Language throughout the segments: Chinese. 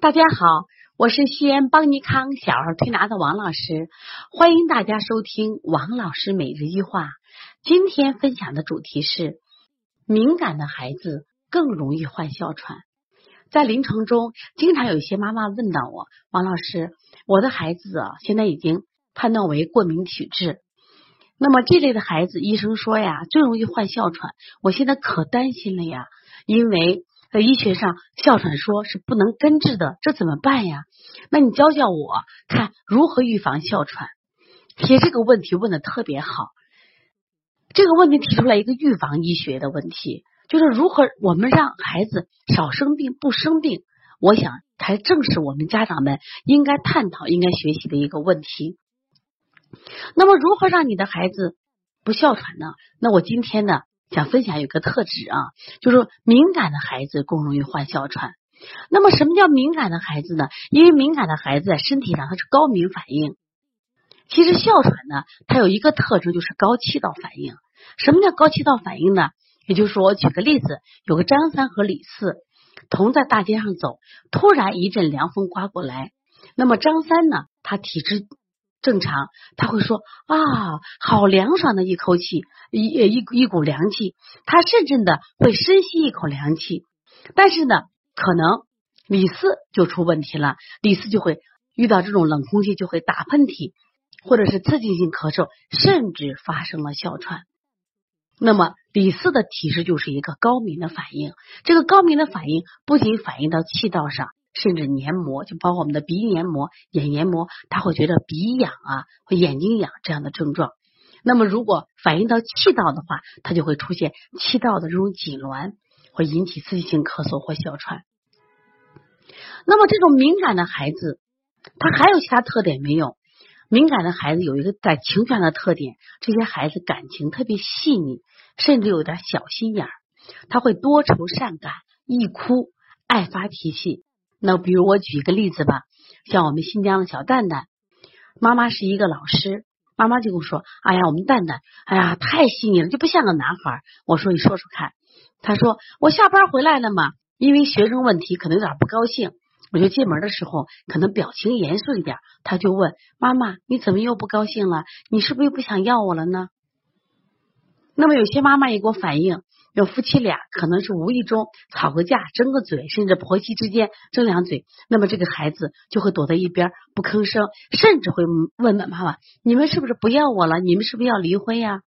大家好，我是西安邦尼康小儿推拿的王老师，欢迎大家收听王老师每日一话。今天分享的主题是：敏感的孩子更容易患哮喘。在临床中，经常有一些妈妈问到我，王老师，我的孩子啊，现在已经判断为过敏体质。那么这类的孩子，医生说呀，最容易患哮喘。我现在可担心了呀，因为。在医学上，哮喘说是不能根治的，这怎么办呀？那你教教我，看如何预防哮喘。其实这个问题问的特别好，这个问题提出来一个预防医学的问题，就是如何我们让孩子少生病、不生病。我想才正是我们家长们应该探讨、应该学习的一个问题。那么，如何让你的孩子不哮喘呢？那我今天呢？想分享有个特质啊，就是敏感的孩子更容易患哮喘。那么什么叫敏感的孩子呢？因为敏感的孩子在身体上他是高敏反应。其实哮喘呢，它有一个特征就是高气道反应。什么叫高气道反应呢？也就是说，我举个例子，有个张三和李四同在大街上走，突然一阵凉风刮过来，那么张三呢，他体质。正常，他会说啊，好凉爽的一口气，一一一股凉气。他甚至的会深吸一口凉气。但是呢，可能李四就出问题了，李四就会遇到这种冷空气就会打喷嚏，或者是刺激性咳嗽，甚至发生了哮喘。那么李四的体质就是一个高敏的反应，这个高敏的反应不仅反映到气道上。甚至黏膜，就包括我们的鼻黏膜、眼黏膜，他会觉得鼻痒啊，会眼睛痒这样的症状。那么，如果反映到气道的话，它就会出现气道的这种痉挛，会引起刺激性咳嗽或哮喘。那么，这种敏感的孩子，他还有其他特点没有？敏感的孩子有一个在情绪上的特点，这些孩子感情特别细腻，甚至有点小心眼儿，他会多愁善感，易哭，爱发脾气。那比如我举一个例子吧，像我们新疆的小蛋蛋，妈妈是一个老师，妈妈就跟我说：“哎呀，我们蛋蛋，哎呀，太细腻了，就不像个男孩。”我说：“你说说看。”他说：“我下班回来了嘛，因为学生问题可能有点不高兴，我就进门的时候可能表情严肃一点。”他就问妈妈：“你怎么又不高兴了？你是不是又不想要我了呢？”那么有些妈妈也给我反映。有夫妻俩可能是无意中吵个架，争个嘴，甚至婆媳之间争两嘴，那么这个孩子就会躲在一边不吭声，甚至会问问妈妈：“你们是不是不要我了？你们是不是要离婚呀？”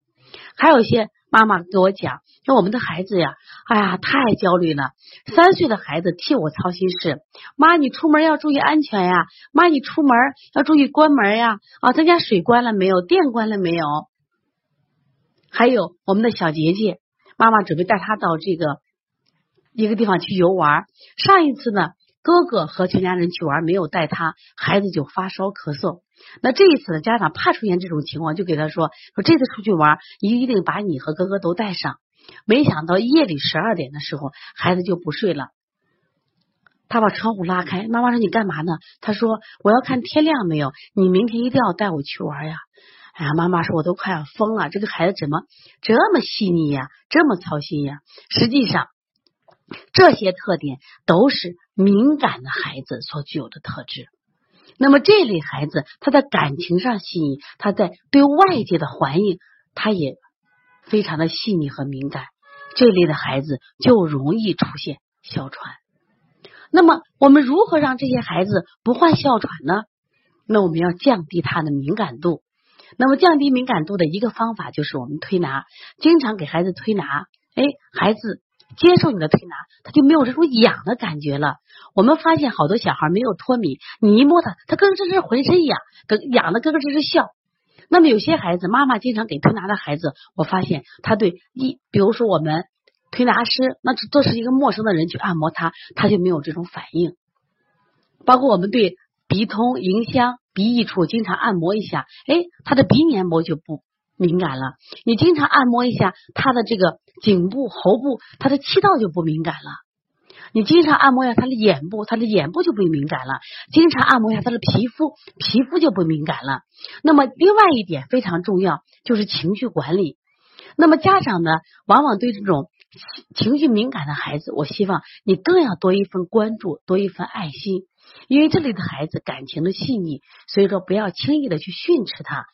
还有一些妈妈给我讲：“说我们的孩子呀，哎呀，太焦虑了。三岁的孩子替我操心事，妈，你出门要注意安全呀，妈，你出门要注意关门呀。啊，咱家水关了没有？电关了没有？还有我们的小杰杰。”妈妈准备带他到这个一个地方去游玩。上一次呢，哥哥和全家人去玩，没有带他，孩子就发烧咳嗽。那这一次呢，家长怕出现这种情况，就给他说：说这次出去玩，一定把你和哥哥都带上。没想到夜里十二点的时候，孩子就不睡了。他把窗户拉开，妈妈说：“你干嘛呢？”他说：“我要看天亮没有。你明天一定要带我去玩呀。”哎呀，妈妈说，我都快要疯了。这个孩子怎么这么细腻呀，这么操心呀？实际上，这些特点都是敏感的孩子所具有的特质。那么这类孩子，他在感情上细腻，他在对外界的环境，他也非常的细腻和敏感。这类的孩子就容易出现哮喘。那么，我们如何让这些孩子不患哮喘呢？那我们要降低他的敏感度。那么降低敏感度的一个方法就是我们推拿，经常给孩子推拿，哎，孩子接受你的推拿，他就没有这种痒的感觉了。我们发现好多小孩没有脱敏，你一摸他，他咯咯吱吱浑身痒，咯痒的咯咯吱吱笑。那么有些孩子，妈妈经常给推拿的孩子，我发现他对一，比如说我们推拿师，那这是一个陌生的人去按摩他，他就没有这种反应。包括我们对鼻通迎香。鼻翼处经常按摩一下，哎，他的鼻黏膜就不敏感了。你经常按摩一下他的这个颈部、喉部，他的气道就不敏感了。你经常按摩一下他的眼部，他的眼部就不敏感了。经常按摩一下他的皮肤，皮肤就不敏感了。那么，另外一点非常重要，就是情绪管理。那么家长呢，往往对这种情绪敏感的孩子，我希望你更要多一份关注，多一份爱心，因为这里的孩子感情的细腻，所以说不要轻易的去训斥他，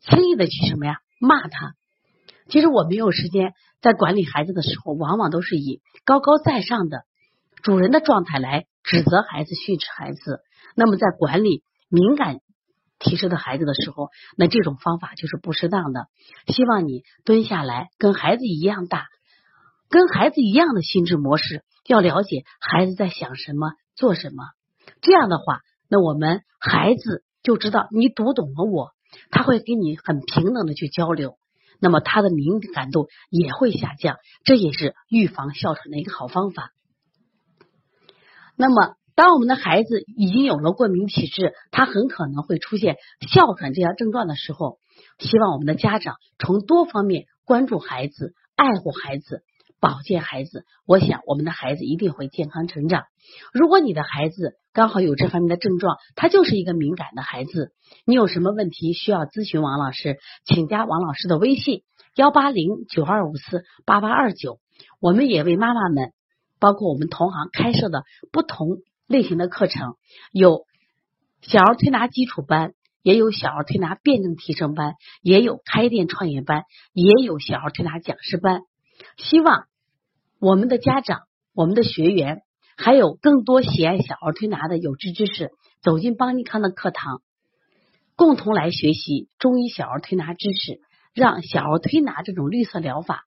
轻易的去什么呀骂他。其实我们有时间在管理孩子的时候，往往都是以高高在上的主人的状态来指责孩子、训斥孩子。那么在管理敏感提示的孩子的时候，那这种方法就是不适当的。希望你蹲下来，跟孩子一样大。跟孩子一样的心智模式，要了解孩子在想什么、做什么。这样的话，那我们孩子就知道你读懂了我，他会跟你很平等的去交流，那么他的敏感度也会下降，这也是预防哮喘的一个好方法。那么，当我们的孩子已经有了过敏体质，他很可能会出现哮喘这样症状的时候，希望我们的家长从多方面关注孩子、爱护孩子。保健孩子，我想我们的孩子一定会健康成长。如果你的孩子刚好有这方面的症状，他就是一个敏感的孩子，你有什么问题需要咨询王老师，请加王老师的微信幺八零九二五四八八二九。我们也为妈妈们，包括我们同行开设的不同类型的课程，有小儿推拿基础班，也有小儿推拿辩证提升班，也有开店创业班，也有小儿推拿讲师班。希望我们的家长、我们的学员，还有更多喜爱小儿推拿的有志之士，走进邦尼康的课堂，共同来学习中医小儿推拿知识，让小儿推拿这种绿色疗法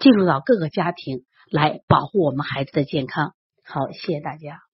进入到各个家庭，来保护我们孩子的健康。好，谢谢大家。